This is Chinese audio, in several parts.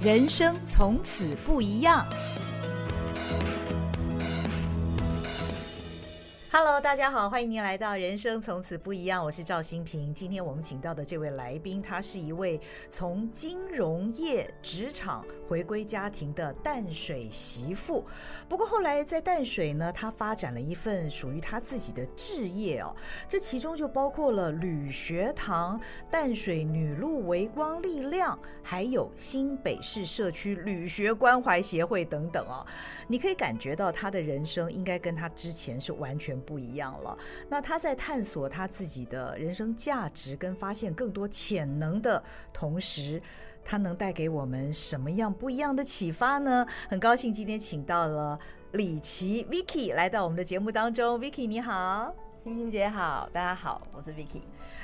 人生从此不一样。Hello，大家好，欢迎您来到《人生从此不一样》，我是赵新平。今天我们请到的这位来宾，他是一位从金融业职场回归家庭的淡水媳妇。不过后来在淡水呢，他发展了一份属于他自己的置业哦。这其中就包括了吕学堂、淡水女路微光力量，还有新北市社区吕学关怀协会等等哦。你可以感觉到他的人生应该跟他之前是完全不一样了。那他在探索他自己的人生价值跟发现更多潜能的同时，他能带给我们什么样不一样的启发呢？很高兴今天请到了李琦 Vicky 来到我们的节目当中。Vicky 你好，新平姐好，大家好，我是 Vicky。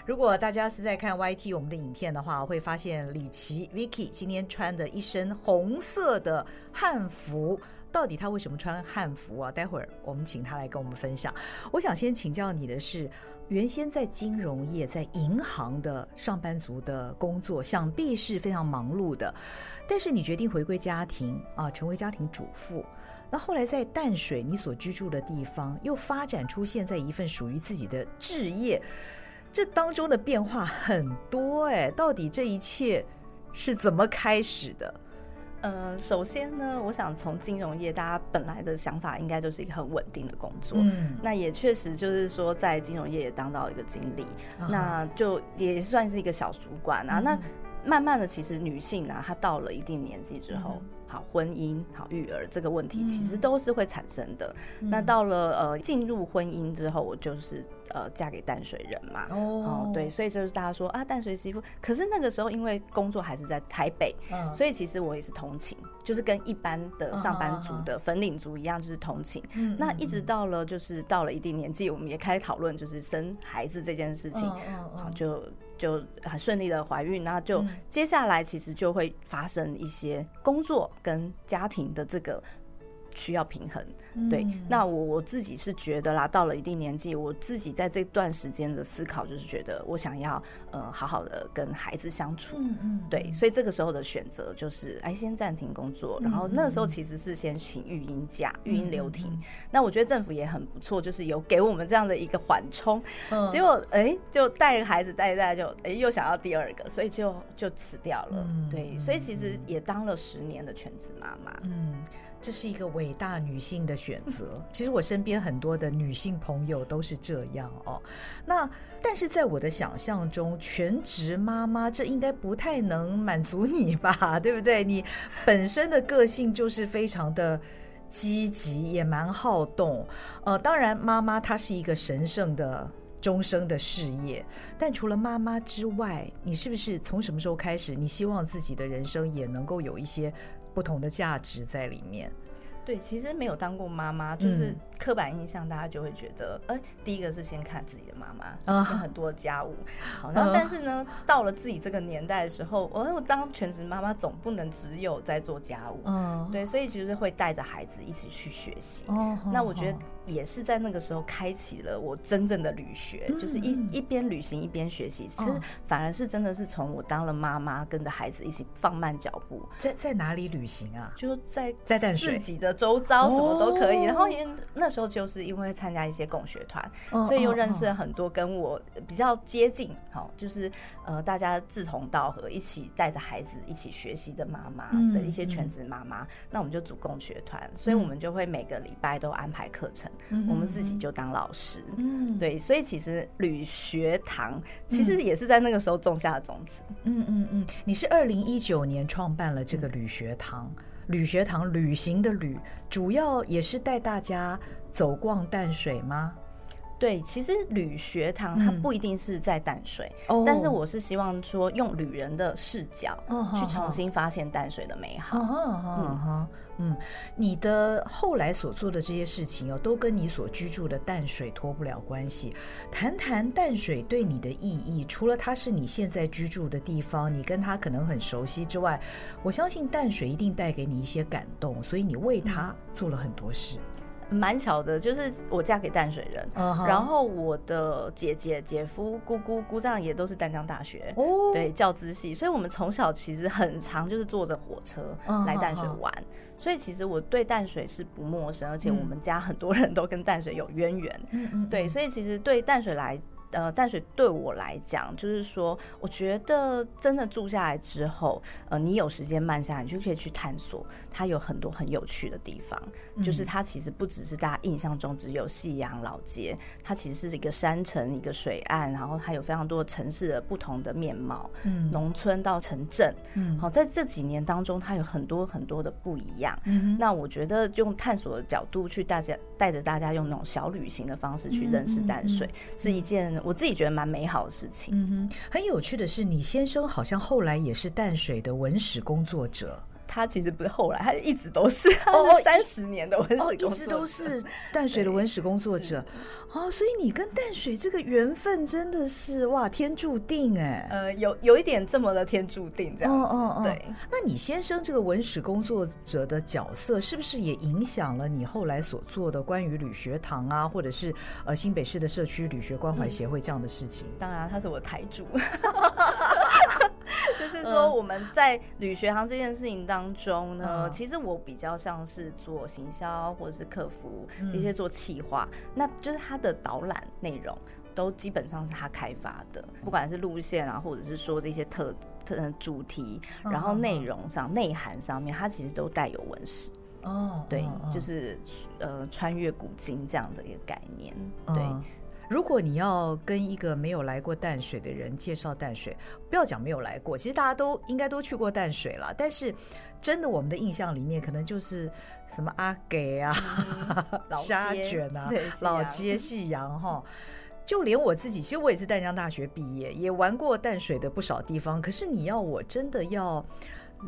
如果大家是在看 YT 我们的影片的话，会发现李琦 Vicky 今天穿的一身红色的汉服。到底他为什么穿汉服啊？待会儿我们请他来跟我们分享。我想先请教你的是，原先在金融业、在银行的上班族的工作，想必是非常忙碌的。但是你决定回归家庭啊，成为家庭主妇。那后来在淡水，你所居住的地方，又发展出现在一份属于自己的置业。这当中的变化很多哎，到底这一切是怎么开始的？呃，首先呢，我想从金融业，大家本来的想法应该就是一个很稳定的工作。嗯，那也确实就是说，在金融业也当到一个经理，嗯、那就也算是一个小主管啊。嗯、那慢慢的，其实女性啊，她到了一定年纪之后。嗯好，婚姻好，育儿这个问题其实都是会产生的。嗯、那到了呃进入婚姻之后，我就是呃嫁给淡水人嘛。哦，对，所以就是大家说啊淡水媳妇。可是那个时候因为工作还是在台北，嗯、所以其实我也是同情，就是跟一般的上班族的粉领族一样，就是通勤。嗯、那一直到了就是到了一定年纪，我们也开始讨论就是生孩子这件事情。就。就很顺利的怀孕，那就接下来其实就会发生一些工作跟家庭的这个。需要平衡，对。嗯、那我我自己是觉得啦，到了一定年纪，我自己在这段时间的思考，就是觉得我想要呃好好的跟孩子相处，嗯嗯，对。所以这个时候的选择就是，哎，先暂停工作，然后那个时候其实是先请育婴假，育婴留停。嗯、那我觉得政府也很不错，就是有给我们这样的一个缓冲。嗯、结果哎，就带个孩子带一带，就哎又想要第二个，所以就就辞掉了。嗯、对，所以其实也当了十年的全职妈妈。嗯。这是一个伟大女性的选择。其实我身边很多的女性朋友都是这样哦。那但是在我的想象中，全职妈妈这应该不太能满足你吧？对不对？你本身的个性就是非常的积极，也蛮好动。呃，当然，妈妈她是一个神圣的终生的事业。但除了妈妈之外，你是不是从什么时候开始，你希望自己的人生也能够有一些？不同的价值在里面。对，其实没有当过妈妈，就是刻板印象，大家就会觉得，哎、嗯，第一个是先看自己的妈妈，嗯、很多家务。好，然后但是呢，嗯、到了自己这个年代的时候，我我当全职妈妈总不能只有在做家务，嗯，对，所以其实会带着孩子一起去学习。哦，那我觉得也是在那个时候开启了我真正的旅学，嗯、就是一一边旅行一边学习。其实反而是真的是从我当了妈妈，跟着孩子一起放慢脚步。在在哪里旅行啊？就在在淡水自己的。周遭什么都可以，然后也那时候就是因为参加一些共学团，所以又认识了很多跟我比较接近，好，就是呃大家志同道合，一起带着孩子一起学习的妈妈的一些全职妈妈，那我们就组共学团，所以我们就会每个礼拜都安排课程，我们自己就当老师，嗯，对，所以其实旅学堂其实也是在那个时候种下的种子，嗯嗯嗯，你是二零一九年创办了这个旅学堂。旅学堂，旅行的旅，主要也是带大家走逛淡水吗？对，其实旅学堂它不一定是在淡水，嗯、但是我是希望说用旅人的视角去重新发现淡水的美好。嗯嗯，你的后来所做的这些事情哦，都跟你所居住的淡水脱不了关系。谈谈淡水对你的意义，除了它是你现在居住的地方，你跟它可能很熟悉之外，我相信淡水一定带给你一些感动，所以你为它做了很多事。蛮巧的，就是我嫁给淡水人，uh huh. 然后我的姐姐、姐夫、姑姑、姑丈也都是淡江大学，oh. 对教资系，所以我们从小其实很常就是坐着火车来淡水玩，uh huh. 所以其实我对淡水是不陌生，而且我们家很多人都跟淡水有渊源，uh huh. 对，所以其实对淡水来。呃，淡水对我来讲，就是说，我觉得真的住下来之后，呃，你有时间慢下来，你就可以去探索它有很多很有趣的地方。嗯、就是它其实不只是大家印象中只有夕阳老街，它其实是一个山城、一个水岸，然后它有非常多城市的不同的面貌，嗯，农村到城镇，嗯，好，在这几年当中，它有很多很多的不一样。嗯，那我觉得用探索的角度去大家带着大家用那种小旅行的方式去认识淡水，是一件。我自己觉得蛮美好的事情。嗯哼，很有趣的是，你先生好像后来也是淡水的文史工作者。他其实不是后来，他一直都是哦，三十年的文史工作者，哦，一直都是淡水的文史工作者哦，所以你跟淡水这个缘分真的是哇，天注定哎，呃，有有一点这么的天注定这样，哦哦哦，对。那你先生这个文史工作者的角色，是不是也影响了你后来所做的关于旅学堂啊，或者是呃新北市的社区旅学关怀协会这样的事情？嗯、当然，他是我的台柱。在旅学堂这件事情当中呢，嗯、其实我比较像是做行销或者是客服，一些做企划，嗯、那就是他的导览内容都基本上是他开发的，不管是路线啊，或者是说这些特特主题，然后内容上、内、嗯、涵上面，它其实都带有文史。哦，对，哦、就是呃穿越古今这样的一个概念，对。嗯如果你要跟一个没有来过淡水的人介绍淡水，不要讲没有来过，其实大家都应该都去过淡水了。但是，真的我们的印象里面，可能就是什么阿给啊、虾卷啊、老街、夕阳哈。就连我自己，其实我也是淡江大学毕业，也玩过淡水的不少地方。可是你要我真的要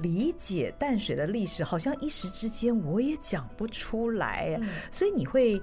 理解淡水的历史，好像一时之间我也讲不出来。嗯、所以你会。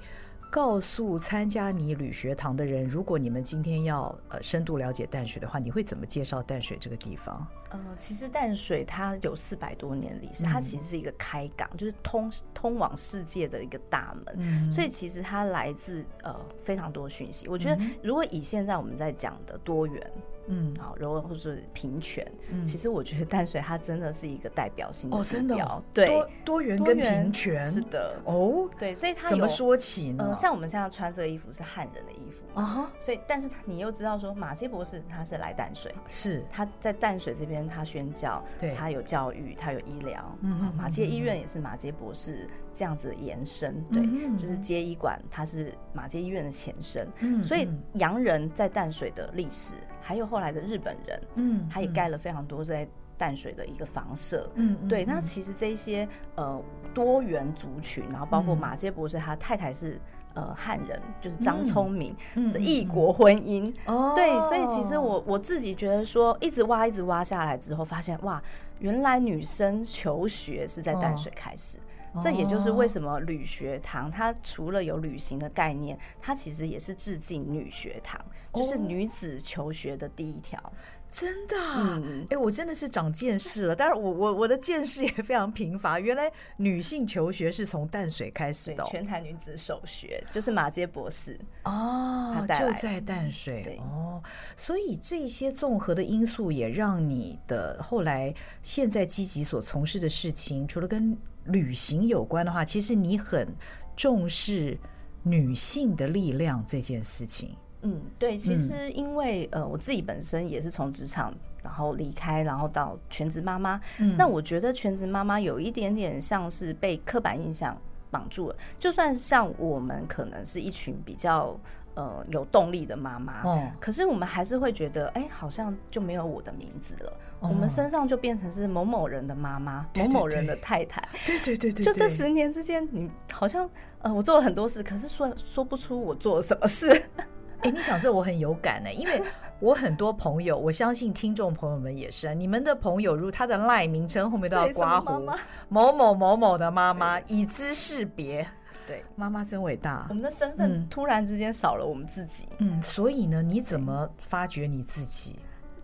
告诉参加你旅学堂的人，如果你们今天要呃深度了解淡水的话，你会怎么介绍淡水这个地方？呃，其实淡水它有四百多年历史，它其实是一个开港，嗯、就是通通往世界的一个大门，嗯、所以其实它来自呃非常多讯息。我觉得如果以现在我们在讲的多元。嗯，好，然后或是平权，嗯，其实我觉得淡水它真的是一个代表性的，哦，真的，对，多多元跟平权是的，哦，对，所以它怎么说起呢？呃，像我们现在穿这个衣服是汉人的衣服啊，所以但是你又知道说马杰博士他是来淡水，是他在淡水这边他宣教，对，他有教育，他有医疗，嗯，马街医院也是马杰博士这样子的延伸，对，就是街医馆，它是马街医院的前身，嗯，所以洋人在淡水的历史还有。后来的日本人，嗯，他也盖了非常多在淡水的一个房舍，嗯，对。那其实这些呃多元族群，然后包括马杰博士，他太太是呃汉人，就是张聪明，这异国婚姻，哦，对。所以其实我我自己觉得说，一直挖一直挖下来之后，发现哇，原来女生求学是在淡水开始。这也就是为什么旅学堂它除了有旅行的概念，它其实也是致敬女学堂，就是女子求学的第一条。真的，嗯，哎，我真的是长见识了。但是我我我的见识也非常贫乏。原来女性求学是从淡水开始的，全台女子首学就是马杰博士哦，就在淡水哦。所以这些综合的因素也让你的后来现在积极所从事的事情，除了跟旅行有关的话，其实你很重视女性的力量这件事情。嗯，对，其实因为、嗯、呃，我自己本身也是从职场然后离开，然后到全职妈妈。嗯，那我觉得全职妈妈有一点点像是被刻板印象绑住了。就算像我们可能是一群比较。呃，有动力的妈妈，哦，可是我们还是会觉得，哎，好像就没有我的名字了。哦，我们身上就变成是某某人的妈妈，某某人的太太。对对对对，就这十年之间，你好像呃，我做了很多事，可是说说不出我做了什么事。哎，你想这我很有感呢，因为我很多朋友，我相信听众朋友们也是，啊你们的朋友如他的 LINE 名称后面都要刮胡某某某某的妈妈，以资识别。对，妈妈真伟大。我们的身份突然之间少了我们自己。嗯，所以呢，你怎么发掘你自己？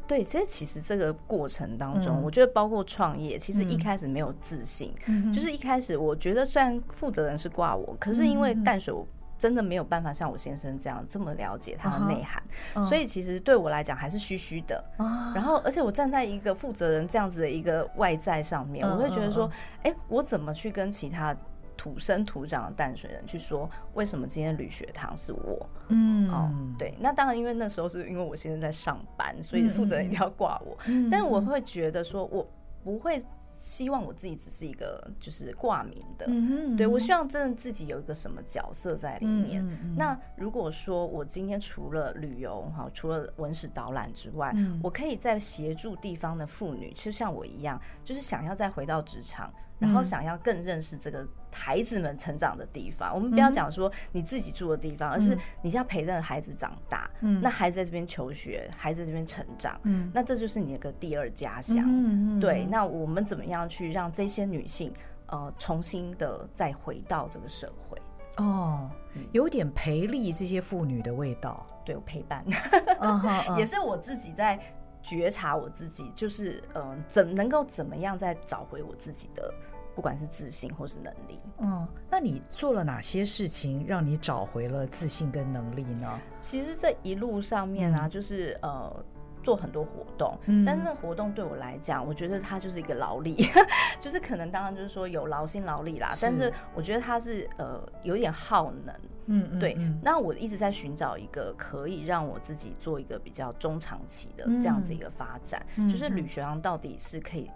对，其实其实这个过程当中，嗯、我觉得包括创业，其实一开始没有自信，嗯、就是一开始我觉得虽然负责人是挂我，可是因为淡水我真的没有办法像我先生这样这么了解他的内涵，嗯、所以其实对我来讲还是虚虚的。嗯、然后，而且我站在一个负责人这样子的一个外在上面，嗯、我会觉得说，我怎么去跟其他土生土长的淡水人去说，为什么今天吕学堂是我？嗯，哦，对，那当然，因为那时候是因为我现在在上班，所以负责人一定要挂我。嗯、但是我会觉得说，我不会希望我自己只是一个就是挂名的。对，我希望真的自己有一个什么角色在里面。那如果说我今天除了旅游哈，除了文史导览之外，嗯、我可以再协助地方的妇女，就像我一样，就是想要再回到职场。然后想要更认识这个孩子们成长的地方，我们不要讲说你自己住的地方，而是你要陪着孩子长大。嗯，那孩子在这边求学，孩子在这边成长，嗯，那这就是你的个第二家乡。嗯，对。那我们怎么样去让这些女性呃重新的再回到这个社会？哦，有点培力这些妇女的味道。对，我陪伴，也是我自己在。觉察我自己，就是嗯、呃，怎能够怎么样再找回我自己的，不管是自信或是能力。嗯，那你做了哪些事情让你找回了自信跟能力呢？其实这一路上面啊，嗯、就是呃。做很多活动，嗯、但是这活动对我来讲，我觉得它就是一个劳力，就是可能当然就是说有劳心劳力啦，是但是我觉得它是呃有点耗能，嗯，对。那我一直在寻找一个可以让我自己做一个比较中长期的这样子一个发展，就是吕学堂到底是可以。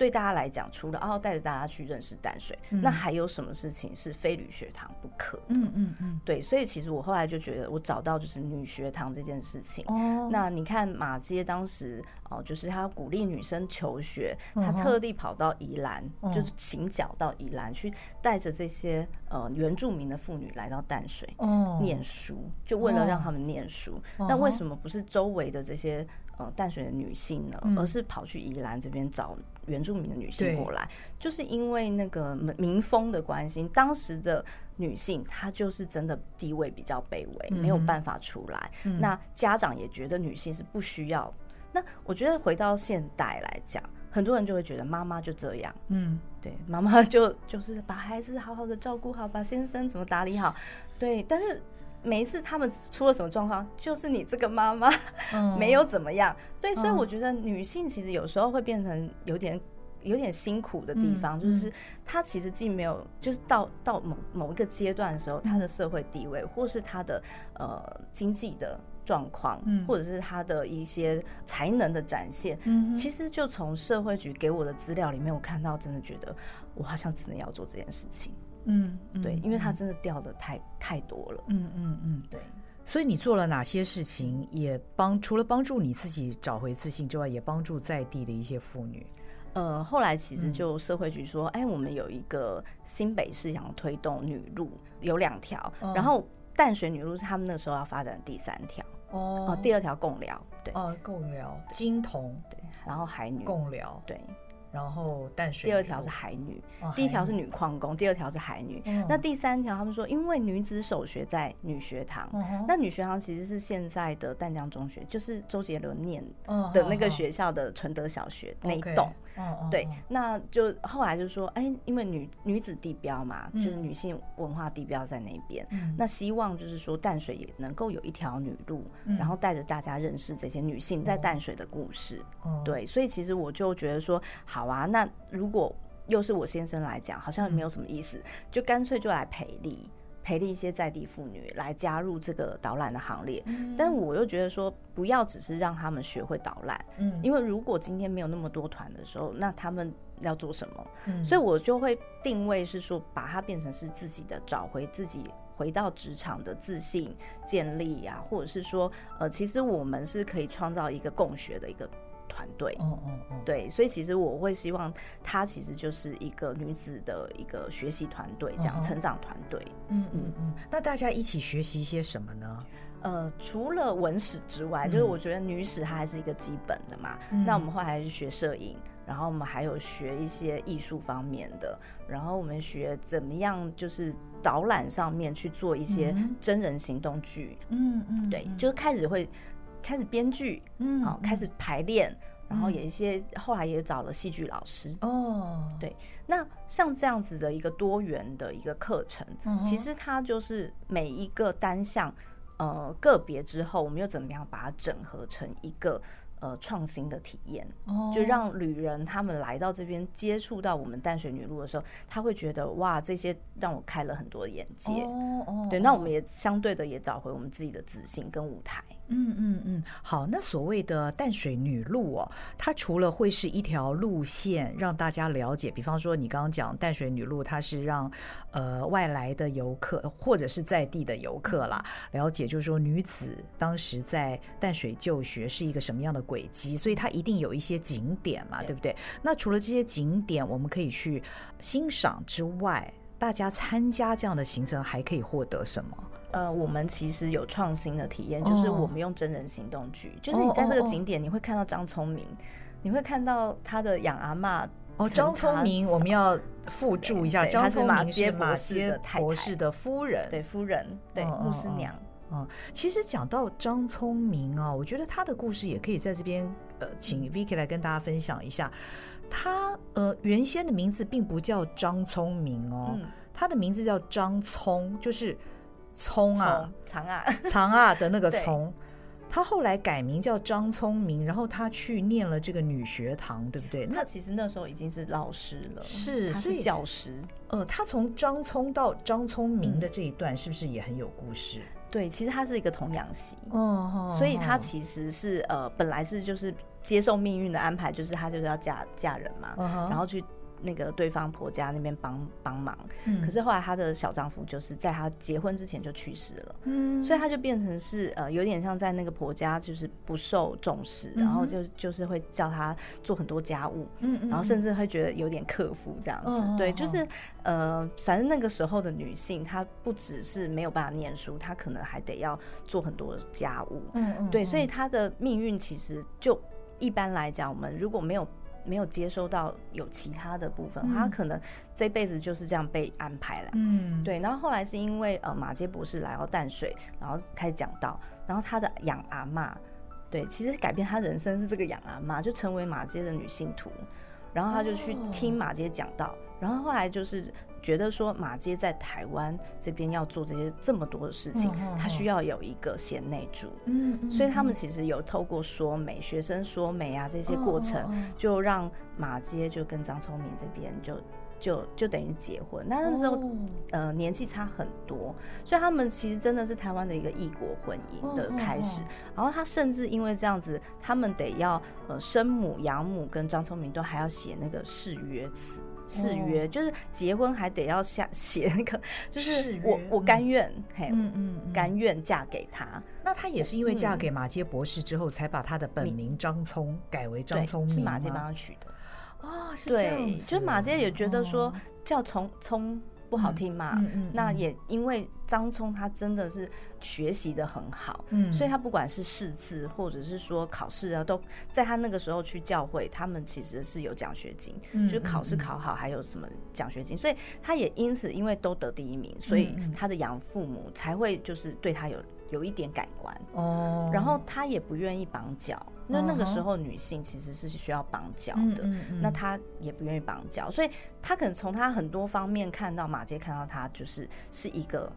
对大家来讲，除了哦带着大家去认识淡水，嗯、那还有什么事情是非女学堂不可的？嗯嗯嗯，嗯对，所以其实我后来就觉得，我找到就是女学堂这件事情。哦，那你看马街当时哦，就是他鼓励女生求学，他特地跑到宜兰，哦、就是请脚到宜兰去，带着这些呃原住民的妇女来到淡水哦念书，就为了让他们念书。哦、那为什么不是周围的这些？呃，淡水的女性呢，而是跑去宜兰这边找原住民的女性过来，就是因为那个民风的关系。当时的女性她就是真的地位比较卑微，嗯、没有办法出来。嗯、那家长也觉得女性是不需要。那我觉得回到现代来讲，很多人就会觉得妈妈就这样，嗯，对，妈妈就就是把孩子好好的照顾好，把先生怎么打理好，对，但是。每一次他们出了什么状况，就是你这个妈妈 没有怎么样，对，所以我觉得女性其实有时候会变成有点有点辛苦的地方，就是她其实既没有，就是到到某某一个阶段的时候，她的社会地位或是她的呃经济的状况，或者是她的一些才能的展现，其实就从社会局给我的资料里面，我看到真的觉得我好像真的要做这件事情。嗯，对，因为它真的掉的太太多了。嗯嗯嗯，对。所以你做了哪些事情，也帮除了帮助你自己找回自信之外，也帮助在地的一些妇女。呃，后来其实就社会局说，哎，我们有一个新北市想推动女路，有两条，然后淡水女路是他们那时候要发展的第三条。哦，第二条共寮，对，哦，贡寮、金童，对，然后海女，共寮，对。然后淡水，第二条是海女，第一条是女矿工，第二条是海女。那第三条他们说，因为女子首学在女学堂，那女学堂其实是现在的淡江中学，就是周杰伦念的那个学校的纯德小学那一栋。对，那就后来就说，哎，因为女女子地标嘛，就是女性文化地标在那边，那希望就是说淡水也能够有一条女路，然后带着大家认识这些女性在淡水的故事。对，所以其实我就觉得说，好啊，那如果又是我先生来讲，好像也没有什么意思，就干脆就来培力，培力一些在地妇女来加入这个导览的行列。但我又觉得说，不要只是让他们学会导览，因为如果今天没有那么多团的时候，那他们要做什么？所以我就会定位是说，把它变成是自己的，找回自己回到职场的自信建立呀，或者是说，呃，其实我们是可以创造一个共学的一个。团队，哦哦哦，对，所以其实我会希望她其实就是一个女子的一个学习团队，这样成长团队。嗯嗯嗯。那大家一起学习些什么呢？呃，除了文史之外，就是我觉得女史它还是一个基本的嘛。那我们后来还是学摄影，然后我们还有学一些艺术方面的，然后我们学怎么样就是导览上面去做一些真人行动剧。嗯嗯，对，就开始会。开始编剧，嗯，好，开始排练。然后有一些后来也找了戏剧老师哦，对，那像这样子的一个多元的一个课程，其实它就是每一个单项呃个别之后，我们又怎么样把它整合成一个。呃，创新的体验，就让旅人他们来到这边接触到我们淡水女路的时候，他会觉得哇，这些让我开了很多眼界。哦，对，那我们也相对的也找回我们自己的自信跟舞台。嗯嗯嗯，好，那所谓的淡水女路哦，它除了会是一条路线让大家了解，比方说你刚刚讲淡水女路，它是让呃外来的游客或者是在地的游客啦 了解，就是说女子当时在淡水就学是一个什么样的轨迹，所以它一定有一些景点嘛，对，不对？那除了这些景点我们可以去欣赏之外，大家参加这样的行程还可以获得什么？呃，我们其实有创新的体验，就是我们用真人行动剧，哦、就是你在这个景点，你会看到张聪明，哦、你会看到他的养阿嬷。哦，张聪明，我们要附注一下，张聪明是马歇博士的夫人，对夫人，对牧师娘。嗯，其实讲到张聪明啊，我觉得他的故事也可以在这边呃，请 Vicky 来跟大家分享一下。他呃原先的名字并不叫张聪明哦，嗯、他的名字叫张聪，就是聪啊，长啊，长啊的那个聪。他后来改名叫张聪明，然后他去念了这个女学堂，对不对？那其实那时候已经是老师了，是他是教师。呃，他从张聪到张聪明的这一段，是不是也很有故事？嗯对，其实他是一个童养媳，哦，所以他其实是呃，本来是就是接受命运的安排，就是他就是要嫁嫁人嘛，然后去。那个对方婆家那边帮帮忙，嗯，可是后来她的小丈夫就是在她结婚之前就去世了，嗯，所以她就变成是呃有点像在那个婆家就是不受重视，嗯、然后就就是会叫她做很多家务，嗯，然后甚至会觉得有点克夫这样子，嗯、对，就是呃反正那个时候的女性她不只是没有办法念书，她可能还得要做很多家务，嗯，对，所以她的命运其实就一般来讲，我们如果没有。没有接收到有其他的部分，嗯、他可能这辈子就是这样被安排了。嗯，对。然后后来是因为呃马杰博士来到淡水，然后开始讲到，然后他的养阿妈，对，其实改变他人生是这个养阿妈，就成为马杰的女信徒，然后他就去听马杰讲道，哦、然后后来就是。觉得说马街在台湾这边要做这些这么多的事情，他需要有一个贤内助，嗯，所以他们其实有透过说媒、学生说媒啊这些过程，就让马街就跟张聪明这边就就就等于结婚。那那时候呃年纪差很多，所以他们其实真的是台湾的一个异国婚姻的开始。然后他甚至因为这样子，他们得要呃生母养母跟张聪明都还要写那个誓约词。誓约就是结婚还得要下 写那个，就是我我甘愿，嘿，嗯嗯，甘愿嫁给他。那他也是因为嫁给马杰博士之后，才把他的本名张聪改为张聪明，是马杰帮他取的。哦，是这样子。就是马杰也觉得说叫聪聪。不好听嘛？嗯嗯嗯、那也因为张聪他真的是学习的很好，嗯，所以他不管是识字或者是说考试啊，都在他那个时候去教会，他们其实是有奖学金，嗯、就是考试考好还有什么奖学金，所以他也因此因为都得第一名，所以他的养父母才会就是对他有有一点改观哦，然后他也不愿意绑脚。那那个时候，女性其实是需要绑脚的，嗯嗯嗯、那她也不愿意绑脚，所以她可能从她很多方面看到马杰看到她就是是一个。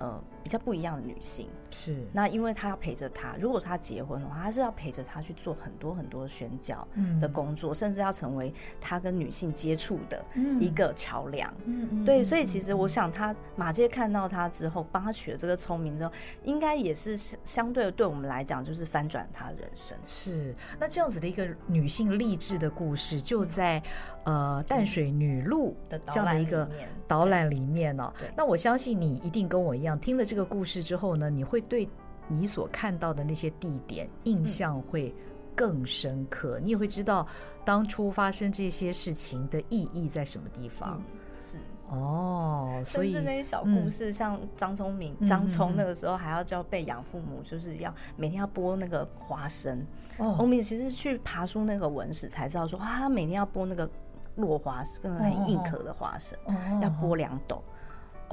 呃，比较不一样的女性是那，因为她要陪着他，如果她结婚的话，她是要陪着他去做很多很多宣教的工作，嗯、甚至要成为他跟女性接触的一个桥梁。嗯嗯，对，所以其实我想，他马偕看到他之后，帮他取了这个聪明之后，应该也是相对，对我们来讲，就是翻转他人生。是那这样子的一个女性励志的故事，就在呃淡水女路的这样的一个导览里面呢、喔。对，那我相信你一定跟我一样。听了这个故事之后呢，你会对你所看到的那些地点印象会更深刻，嗯、你也会知道当初发生这些事情的意义在什么地方。嗯、是哦，所以甚至那些小故事，嗯、像张聪明、张聪那个时候还要叫被养父母，就是要每天要剥那个花生。哦，我们其实去爬书那个文史才知道说，哇，他每天要剥那个落花生，跟很硬壳的花生，哦、要剥两斗。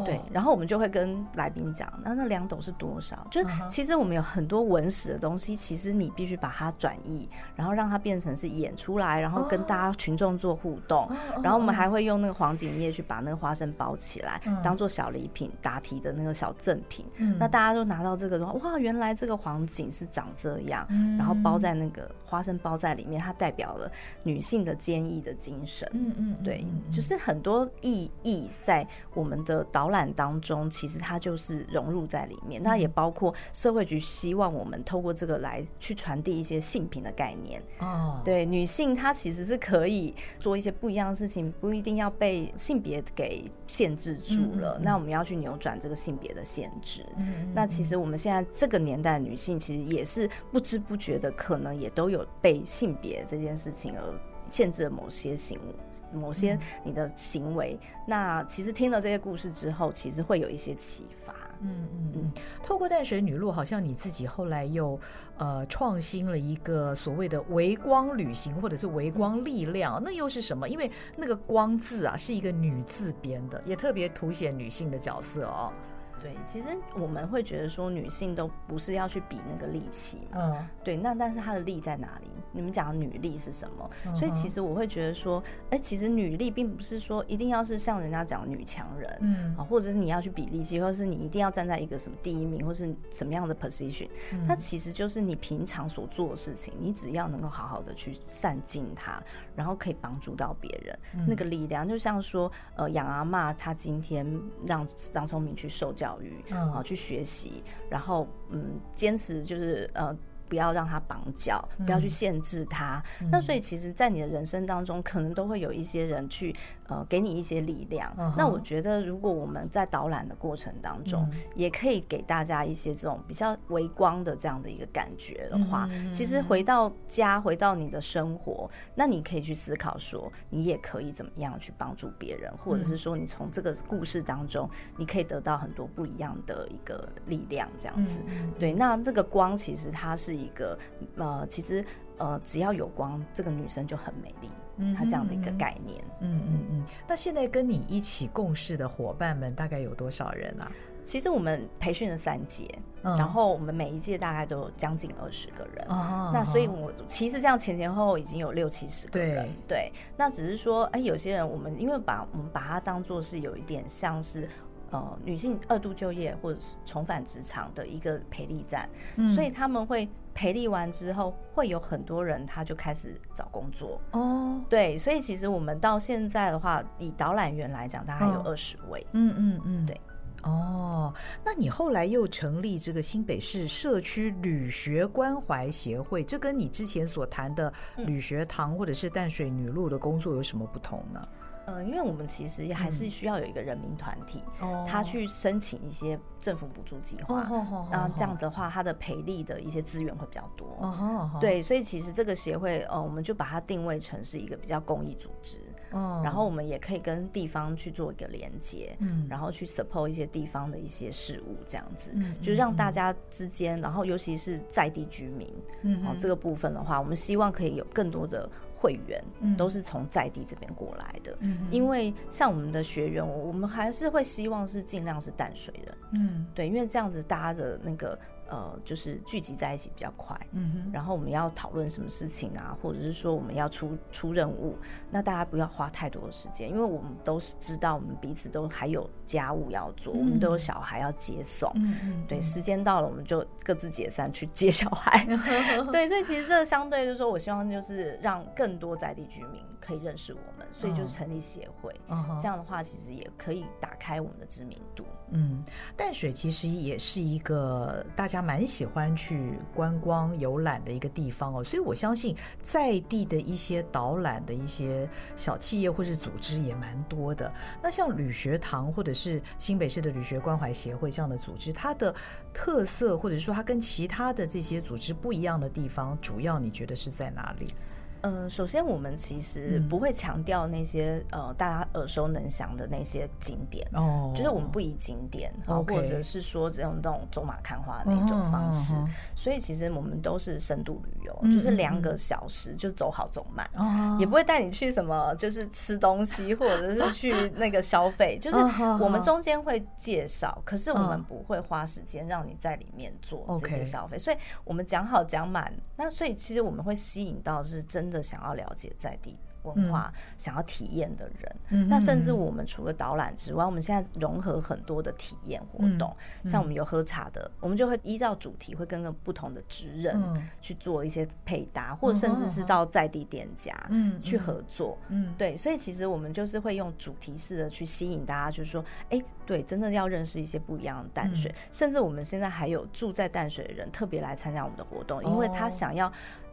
对，然后我们就会跟来宾讲，那那两斗是多少？就其实我们有很多文史的东西，其实你必须把它转译，然后让它变成是演出来，然后跟大家群众做互动。然后我们还会用那个黄锦叶去把那个花生包起来，当做小礼品、答题的那个小赠品。那大家都拿到这个的话，哇，原来这个黄锦是长这样，然后包在那个花生包在里面，它代表了女性的坚毅的精神。嗯嗯，对，就是很多意义在我们的导。导览当中，其实它就是融入在里面。那也包括社会局希望我们透过这个来去传递一些性平的概念。哦，对，女性她其实是可以做一些不一样的事情，不一定要被性别给限制住了。那我们要去扭转这个性别的限制。嗯，那其实我们现在这个年代的女性，其实也是不知不觉的，可能也都有被性别这件事情而。限制了某些行为，某些你的行为。嗯、那其实听了这些故事之后，其实会有一些启发。嗯嗯嗯。透过淡水女路，好像你自己后来又呃创新了一个所谓的微光旅行，或者是微光力量，那又是什么？因为那个“光”字啊，是一个女字边的，也特别凸显女性的角色哦。对，其实我们会觉得说，女性都不是要去比那个力气嘛。嗯。对，那但是她的力在哪里？你们讲的女力是什么？嗯、所以其实我会觉得说，哎、欸，其实女力并不是说一定要是像人家讲女强人，嗯，啊，或者是你要去比力气，或者是你一定要站在一个什么第一名，或是什么样的 position，它、嗯、其实就是你平常所做的事情，你只要能够好好的去善尽它，然后可以帮助到别人，嗯、那个力量，就像说，呃，杨阿嬷她今天让张聪明去受教育，嗯，啊，去学习，然后嗯，坚持就是呃。不要让他绑脚，不要去限制他。嗯、那所以，其实，在你的人生当中，可能都会有一些人去呃给你一些力量。嗯、那我觉得，如果我们在导览的过程当中，嗯、也可以给大家一些这种比较微光的这样的一个感觉的话，嗯、其实回到家，回到你的生活，那你可以去思考说，你也可以怎么样去帮助别人，或者是说，你从这个故事当中，你可以得到很多不一样的一个力量，这样子。嗯、对，那这个光其实它是。一个呃，其实呃，只要有光，这个女生就很美丽。嗯，她这样的一个概念。嗯嗯嗯。那现在跟你一起共事的伙伴们大概有多少人啊？其实我们培训了三届，嗯、然后我们每一届大概都有将近二十个人。哦、那所以我其实这样前前后后已经有六七十个人。对，对。那只是说，哎，有些人我们因为把我们把它当做是有一点像是。呃，女性二度就业或者是重返职场的一个培力站，嗯、所以他们会培力完之后，会有很多人他就开始找工作哦。对，所以其实我们到现在的话，以导览员来讲，大概有二十位。嗯嗯嗯，对。哦，那你后来又成立这个新北市社区旅学关怀协会，这跟你之前所谈的旅学堂或者是淡水女路的工作有什么不同呢？嗯，因为我们其实也还是需要有一个人民团体，嗯、他去申请一些政府补助计划，那这样的话，他的赔利的一些资源会比较多。哦、对，所以其实这个协会，呃，我们就把它定位成是一个比较公益组织。哦、然后我们也可以跟地方去做一个连接，嗯，然后去 support 一些地方的一些事务，这样子，嗯，就让大家之间，然后尤其是在地居民，嗯，哦，这个部分的话，我们希望可以有更多的。会员都是从在地这边过来的，嗯、因为像我们的学员，我们还是会希望是尽量是淡水人，嗯，对，因为这样子大家的那个。呃，就是聚集在一起比较快，嗯哼，然后我们要讨论什么事情啊，或者是说我们要出出任务，那大家不要花太多的时间，因为我们都是知道我们彼此都还有家务要做，嗯、我们都有小孩要接送，嗯哼对，时间到了我们就各自解散去接小孩，对，所以其实这相对就是说我希望就是让更多在地居民可以认识我们，所以就是成立协会，哦、这样的话其实也可以打开我们的知名度，嗯，淡水其实也是一个大家。他蛮喜欢去观光游览的一个地方哦，所以我相信在地的一些导览的一些小企业或是组织也蛮多的。那像旅学堂或者是新北市的旅学关怀协会这样的组织，它的特色或者说它跟其他的这些组织不一样的地方，主要你觉得是在哪里？嗯，首先我们其实不会强调那些、嗯、呃大家耳熟能详的那些景点哦，就是我们不以景点，Okay. 或者是说这种那种走马看花的那种方式，哦、所以其实我们都是深度旅游，嗯、就是两个小时就走好走慢，哦、也不会带你去什么就是吃东西或者是去那个消费，就是我们中间会介绍，可是我们不会花时间让你在里面做这些消费，所以我们讲好讲满，那所以其实我们会吸引到是真的想要了解在地文化想要体验的人，嗯、那甚至我们除了导览之外，我们现在融合很多的体验活动，嗯、像我们有喝茶的，我们就会依照主题，会跟个不同的职人去做一些配搭，嗯、或者甚至是到在地店家去合作。嗯，对，所以其实我们就是会用主题式的去吸引大家，就是说，哎、欸，对，真的要认识一些不一样的淡水，嗯、甚至我们现在还有住在淡水的人特别来参加我们的活动，因为他想要。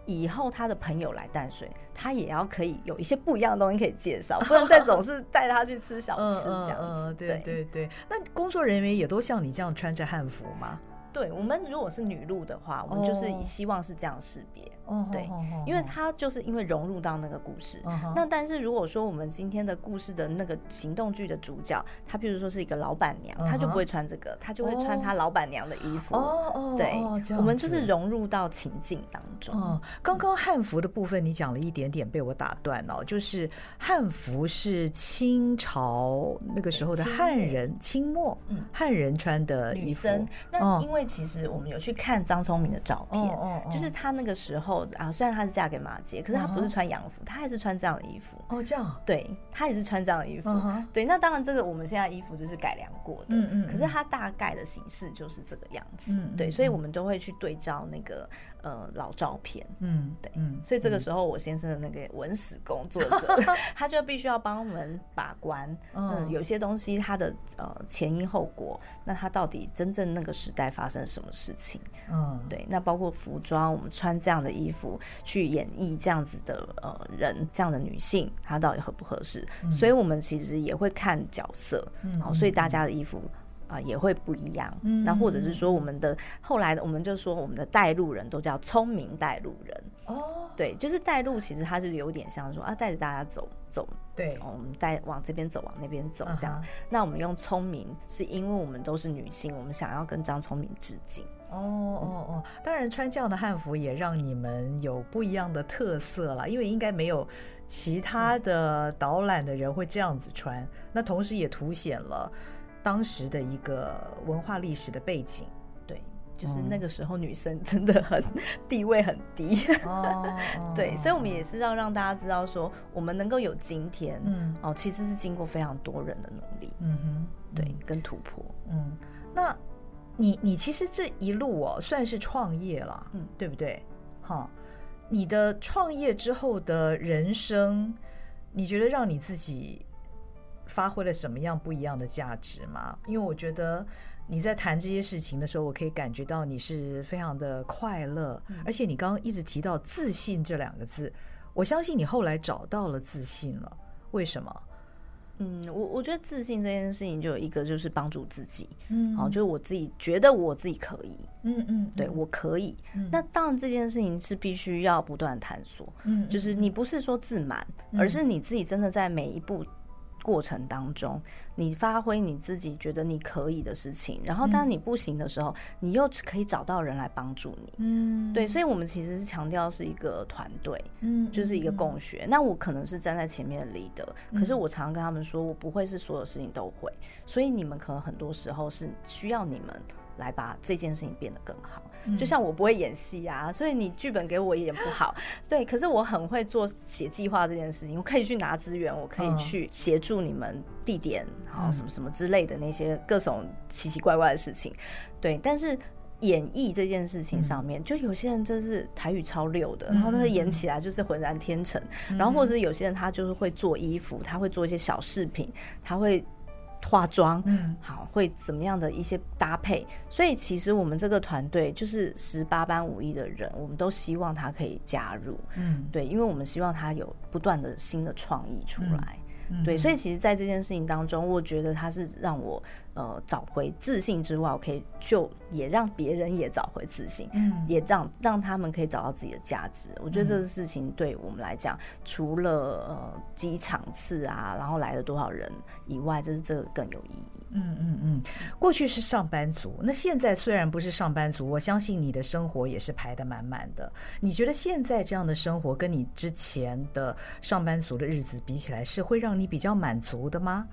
以后他的朋友来淡水，他也要可以有一些不一样的东西可以介绍，不能再总是带他去吃小吃这样子。嗯嗯嗯、对对对，那工作人员也都像你这样穿着汉服吗？对，我们如果是女路的话，我们就是希望是这样识别。哦，对，因为他就是因为融入到那个故事。那但是如果说我们今天的故事的那个行动剧的主角，他譬如说是一个老板娘，他就不会穿这个，他就会穿他老板娘的衣服。哦哦，对，我们就是融入到情境当中。哦，刚刚汉服的部分你讲了一点点，被我打断了。就是汉服是清朝那个时候的汉人，清末汉人穿的女生。那因为其实我们有去看张聪明的照片，就是他那个时候啊，虽然她是嫁给马杰，可是她不是穿洋服，她还是穿这样的衣服。哦，这样。对，她也是穿这样的衣服。对，那当然这个我们现在衣服就是改良过的，嗯嗯。可是它大概的形式就是这个样子。对，所以我们都会去对照那个呃老照片。嗯，对，嗯。所以这个时候我先生的那个文史工作者，他就必须要帮我们把关。嗯，有些东西它的呃前因后果，那他到底真正那个时代发生。什么事情？嗯，对，那包括服装，我们穿这样的衣服去演绎这样子的呃人，这样的女性，她到底合不合适？嗯、所以我们其实也会看角色，嗯，所以大家的衣服啊、呃、也会不一样。嗯，那或者是说，我们的后来的，我们就说我们的带路人都叫聪明带路人。哦，对，就是带路，其实它是有点像说啊，带着大家走走。对，我们带往这边走，往那边走，这样。Uh huh. 那我们用聪明，是因为我们都是女性，我们想要跟张聪明致敬。哦哦哦，当然穿这样的汉服也让你们有不一样的特色了，因为应该没有其他的导览的人会这样子穿。嗯、那同时也凸显了当时的一个文化历史的背景。对就是那个时候，女生真的很地位很低，哦，对，所以我们也是要让大家知道说，我们能够有今天，嗯，哦，其实是经过非常多人的努力，嗯哼，对，跟突破，嗯，那你你其实这一路哦，算是创业了，嗯，对不对？哈，你的创业之后的人生，你觉得让你自己发挥了什么样不一样的价值吗？因为我觉得。你在谈这些事情的时候，我可以感觉到你是非常的快乐，嗯、而且你刚刚一直提到自信这两个字，我相信你后来找到了自信了。为什么？嗯，我我觉得自信这件事情就有一个就是帮助自己，嗯，好，就是我自己觉得我自己可以，嗯嗯，嗯。对我可以。嗯、那当然这件事情是必须要不断探索，嗯，就是你不是说自满，嗯、而是你自己真的在每一步。过程当中，你发挥你自己觉得你可以的事情，然后当你不行的时候，嗯、你又可以找到人来帮助你。嗯，对，所以我们其实是强调是一个团队，嗯，就是一个共学。嗯、那我可能是站在前面的 leader，可是我常常跟他们说，我不会是所有事情都会，所以你们可能很多时候是需要你们。来把这件事情变得更好，就像我不会演戏啊，所以你剧本给我也演不好，对。可是我很会做写计划这件事情，我可以去拿资源，我可以去协助你们地点，然后什么什么之类的那些各种奇奇怪怪的事情，对。但是演绎这件事情上面，就有些人就是台语超溜的，然后那个演起来就是浑然天成，然后或者是有些人他就是会做衣服，他会做一些小饰品，他会。化妆，嗯，好，会怎么样的一些搭配？所以其实我们这个团队就是十八般武艺的人，我们都希望他可以加入，嗯，对，因为我们希望他有不断的新的创意出来，嗯、对，所以其实，在这件事情当中，我觉得他是让我呃找回自信之外，我可以就也让别人也找回自信，嗯，也让让他们可以找到自己的价值。我觉得这个事情对我们来讲，除了呃几场次啊，然后来了多少人以外，就是这个更有意义。嗯嗯嗯，过去是上班族，那现在虽然不是上班族，我相信你的生活也是排得满满的。你觉得现在这样的生活跟你之前的上班族的日子比起来，是会让你比较满足的吗？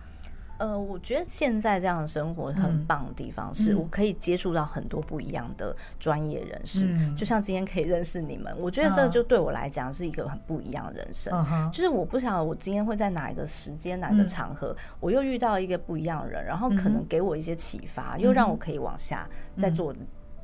呃，我觉得现在这样的生活很棒的地方是，我可以接触到很多不一样的专业人士，嗯、就像今天可以认识你们，我觉得这就对我来讲是一个很不一样的人生。嗯、就是我不晓得我今天会在哪一个时间、哪个场合，嗯、我又遇到一个不一样的人，然后可能给我一些启发，嗯、又让我可以往下再做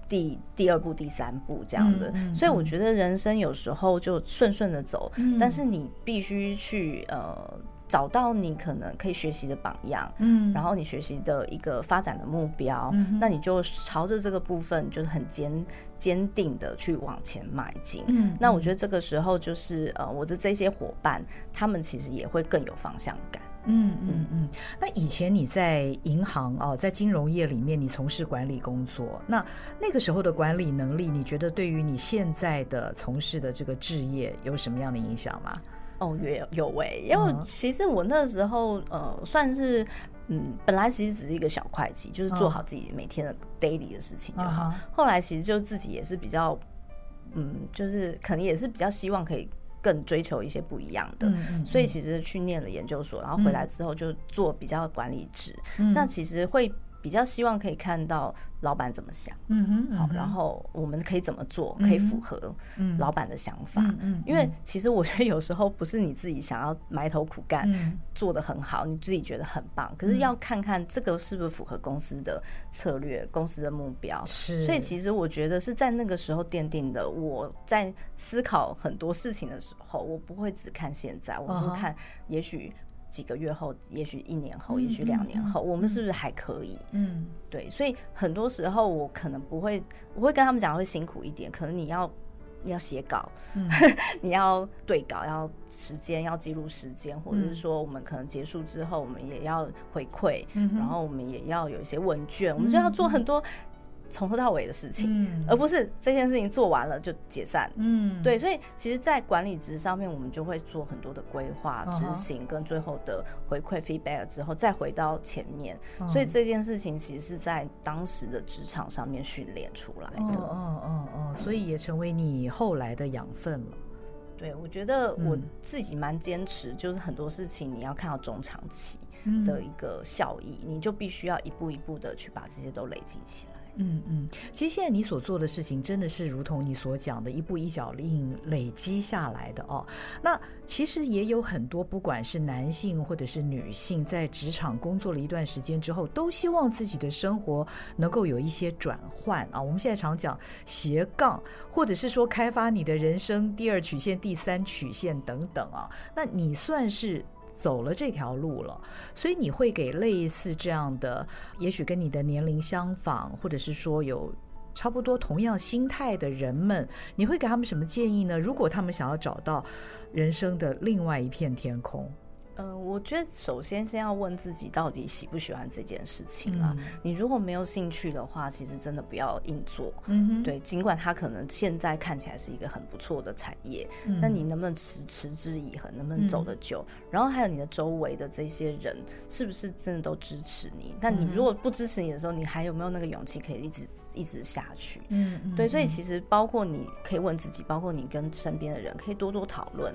第、嗯、第二步、第三步这样的。嗯、所以我觉得人生有时候就顺顺的走，嗯、但是你必须去呃。找到你可能可以学习的榜样，嗯，然后你学习的一个发展的目标，嗯，那你就朝着这个部分就是很坚坚定的去往前迈进，嗯，那我觉得这个时候就是呃，我的这些伙伴，他们其实也会更有方向感，嗯嗯嗯。那以前你在银行哦，在金融业里面，你从事管理工作，那那个时候的管理能力，你觉得对于你现在的从事的这个置业有什么样的影响吗？哦，有有喂，因为其实我那时候呃，算是嗯，本来其实只是一个小会计，就是做好自己每天的 daily 的事情就好。后来其实就自己也是比较，嗯，就是可能也是比较希望可以更追求一些不一样的，所以其实去念了研究所，然后回来之后就做比较管理职，那其实会。比较希望可以看到老板怎么想，嗯哼，嗯哼，好，然后我们可以怎么做，可以符合老板的想法，嗯，嗯，因为其实我觉得有时候不是你自己想要埋头苦干，嗯，做得很好，你自己觉得很棒，可是要看看这个是不是符合公司的策略、公司的目标，是，所以其实我觉得是在那个时候奠定的。我在思考很多事情的时候，我不会只看现在，我会看也许。几个月后，也许一年后，也许两年后，我们是不是还可以？嗯，对，所以很多时候我可能不会，我会跟他们讲会辛苦一点，可能你要你要写稿，嗯、你要对稿，要时间，要记录时间，或者是说我们可能结束之后，我们也要回馈，嗯、然后我们也要有一些问卷，我们就要做很多。从头到尾的事情，嗯、而不是这件事情做完了就解散。嗯，对，所以其实，在管理职上面，我们就会做很多的规划、执行，跟最后的回馈 feedback 之后，再回到前面。嗯、所以这件事情其实是在当时的职场上面训练出来的。嗯嗯嗯，所以也成为你后来的养分了。对，我觉得我自己蛮坚持，就是很多事情你要看到中长期的一个效益，嗯、你就必须要一步一步的去把这些都累积起来。嗯嗯，其实现在你所做的事情真的是如同你所讲的，一步一脚印累积下来的哦。那其实也有很多，不管是男性或者是女性，在职场工作了一段时间之后，都希望自己的生活能够有一些转换啊。我们现在常讲斜杠，或者是说开发你的人生第二曲线、第三曲线等等啊。那你算是？走了这条路了，所以你会给类似这样的，也许跟你的年龄相仿，或者是说有差不多同样心态的人们，你会给他们什么建议呢？如果他们想要找到人生的另外一片天空。呃，我觉得首先先要问自己到底喜不喜欢这件事情啊。嗯、你如果没有兴趣的话，其实真的不要硬做。嗯哼，对，尽管它可能现在看起来是一个很不错的产业，嗯、但你能不能持持之以恒，能不能走得久？嗯、然后还有你的周围的这些人是不是真的都支持你？但你如果不支持你的时候，你还有没有那个勇气可以一直一直下去？嗯嗯，对，所以其实包括你可以问自己，包括你跟身边的人可以多多讨论。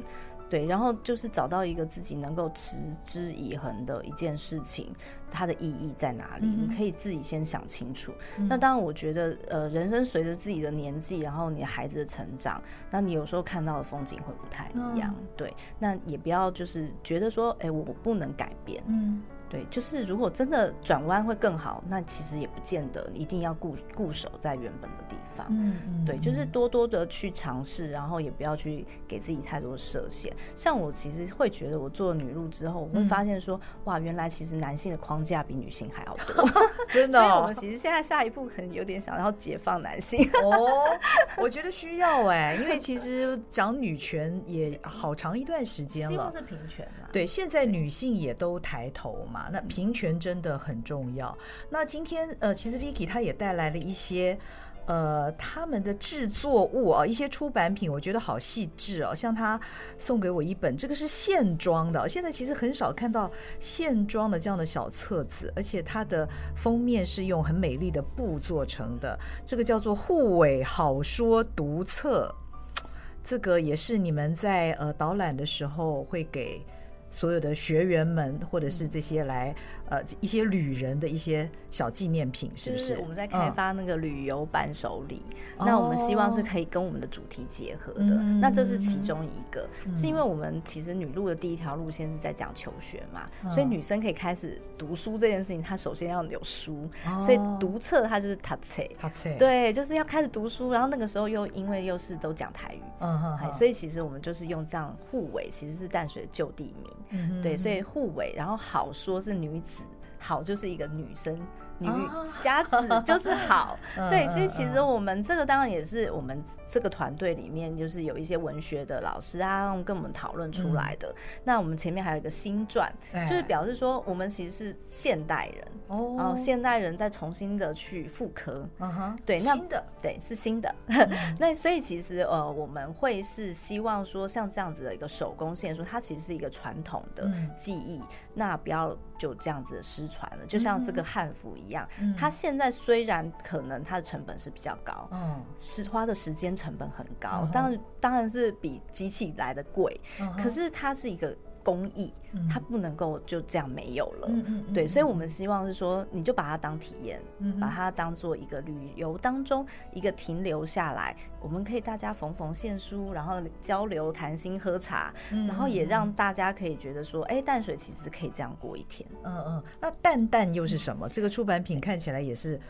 对，然后就是找到一个自己能够持之以恒的一件事情，它的意义在哪里？嗯、你可以自己先想清楚。嗯、那当然，我觉得，呃，人生随着自己的年纪，然后你孩子的成长，那你有时候看到的风景会不太一样。嗯、对，那也不要就是觉得说，哎，我不能改变。嗯。对，就是如果真的转弯会更好，那其实也不见得一定要固固守在原本的地方。嗯，嗯对，就是多多的去尝试，然后也不要去给自己太多设限。像我其实会觉得，我做了女路之后，我会发现说，嗯、哇，原来其实男性的框架比女性还要多 真的、哦。所以我们其实现在下一步可能有点想要解放男性。哦，我觉得需要哎，因为其实讲女权也好长一段时间了，希望是平权嘛。对，现在女性也都抬头嘛。那平权真的很重要。那今天呃，其实 Vicky 她也带来了一些。呃，他们的制作物啊，一些出版品，我觉得好细致哦。像他送给我一本，这个是线装的。现在其实很少看到线装的这样的小册子，而且它的封面是用很美丽的布做成的。这个叫做护尾好说读册，这个也是你们在呃导览的时候会给。所有的学员们，或者是这些来呃一些旅人的一些小纪念品，是不是？是我们在开发那个旅游伴手礼，嗯、那我们希望是可以跟我们的主题结合的。哦、那这是其中一个，嗯、是因为我们其实女路的第一条路线是在讲求学嘛，嗯、所以女生可以开始读书这件事情，她首先要有书，哦、所以读册它就是读册，读册对，就是要开始读书。然后那个时候又因为又是都讲台语，嗯哼哼，所以其实我们就是用这样互为，其实是淡水的旧地名。对，所以互为，然后好说是女子，好就是一个女生，女家子 就是好。对，所以其实我们这个当然也是我们这个团队里面就是有一些文学的老师啊，跟我们讨论出来的。那我们前面还有一个新传，就是表示说我们其实是现代人哦，现代人再重新的去复刻。嗯哼，对，那新的对是新的。那所以其实呃，我们会是希望说像这样子的一个手工线书，它其实是一个传统。的记忆，嗯、那不要就这样子失传了。就像这个汉服一样，嗯、它现在虽然可能它的成本是比较高，嗯，是花的时间成本很高，当然、嗯、当然是比机器来的贵，嗯、可是它是一个。工艺，它不能够就这样没有了，嗯、对，所以我们希望是说，你就把它当体验，嗯、把它当做一个旅游当中一个停留下来，我们可以大家缝缝线书，然后交流谈心喝茶，嗯、然后也让大家可以觉得说，哎、欸，淡水其实可以这样过一天。嗯嗯，那淡淡又是什么？这个出版品看起来也是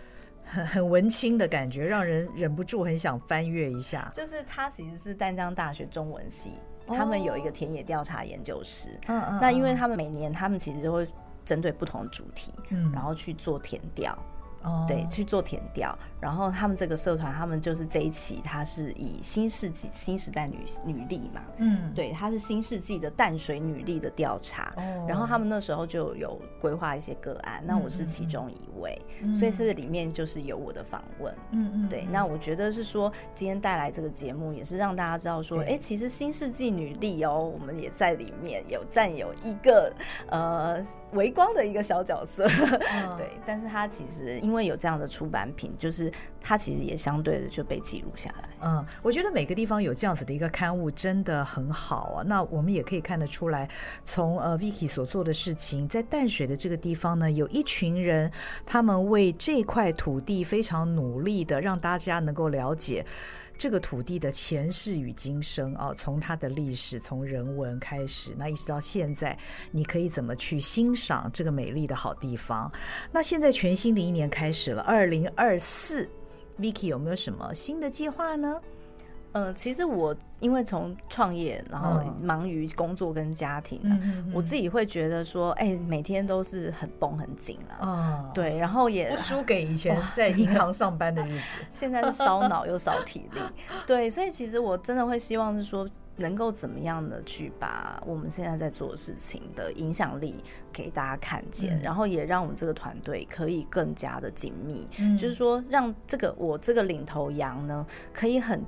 很 很文青的感觉，让人忍不住很想翻阅一下。就是它其实是淡江大学中文系。他们有一个田野调查研究室，嗯嗯，那因为他们每年他们其实都会针对不同的主题，嗯，然后去做填调。哦，对，去做填调，然后他们这个社团，他们就是这一期，它是以新世纪新时代女女力嘛，嗯，对，它是新世纪的淡水女力的调查，哦，然后他们那时候就有规划一些个案，那我是其中一位，嗯，所以这里面就是有我的访问，嗯嗯，对，那我觉得是说今天带来这个节目，也是让大家知道说，哎，其实新世纪女力哦，我们也在里面有占有一个呃微光的一个小角色，哦，对，但是他其实因因为有这样的出版品，就是它其实也相对的就被记录下来。嗯，我觉得每个地方有这样子的一个刊物真的很好啊。那我们也可以看得出来，从呃 Vicky 所做的事情，在淡水的这个地方呢，有一群人，他们为这块土地非常努力的，让大家能够了解。这个土地的前世与今生啊，从它的历史，从人文开始，那一直到现在，你可以怎么去欣赏这个美丽的好地方？那现在全新的一年开始了，二零二四，Vicky 有没有什么新的计划呢？嗯、呃，其实我因为从创业，然后忙于工作跟家庭，嗯、我自己会觉得说，哎、欸，每天都是很绷很紧啊。嗯、对，然后也不输给以前在银行上班的日子。现在是烧脑又烧体力，对，所以其实我真的会希望是说，能够怎么样的去把我们现在在做的事情的影响力给大家看见，嗯、然后也让我们这个团队可以更加的紧密，嗯、就是说，让这个我这个领头羊呢，可以很。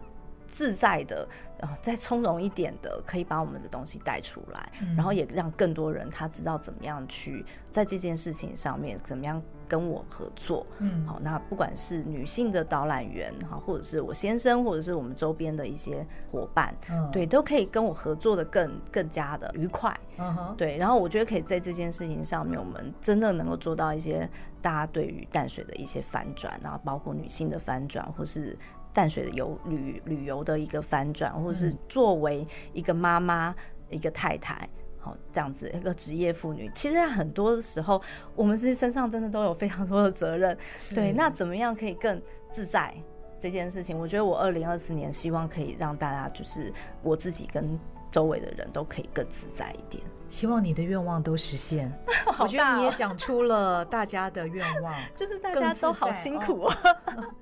自在的，呃，再从容一点的，可以把我们的东西带出来，嗯、然后也让更多人他知道怎么样去在这件事情上面怎么样跟我合作。嗯，好，那不管是女性的导览员，哈，或者是我先生，或者是我们周边的一些伙伴，嗯、对，都可以跟我合作的更更加的愉快。嗯哼，对，然后我觉得可以在这件事情上面，我们真的能够做到一些大家对于淡水的一些反转，然后包括女性的反转，或是。淡水的游旅旅游的一个反转，或者是作为一个妈妈、嗯、一个太太，好这样子一个职业妇女，其实在很多的时候，我们其实身上真的都有非常多的责任。对，那怎么样可以更自在这件事情？我觉得我二零二四年希望可以让大家，就是我自己跟周围的人都可以更自在一点。希望你的愿望都实现。哦、我觉得你也讲出了大家的愿望，就是大家都好辛苦啊。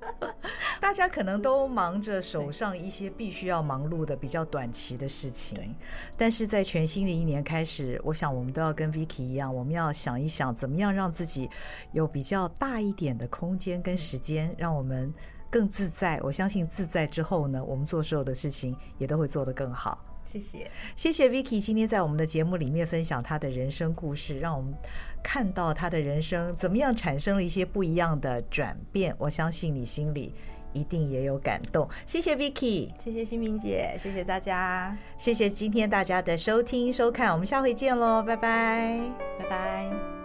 大家可能都忙着手上一些必须要忙碌的比较短期的事情，但是在全新的一年开始，我想我们都要跟 Vicky 一样，我们要想一想怎么样让自己有比较大一点的空间跟时间，让我们更自在。我相信自在之后呢，我们做所有的事情也都会做得更好。谢谢，谢谢 Vicky 今天在我们的节目里面分享她的人生故事，让我们看到她的人生怎么样产生了一些不一样的转变。我相信你心里一定也有感动。谢谢 Vicky，谢谢新明姐，谢谢大家，谢谢今天大家的收听收看，我们下回见喽，拜拜，拜拜。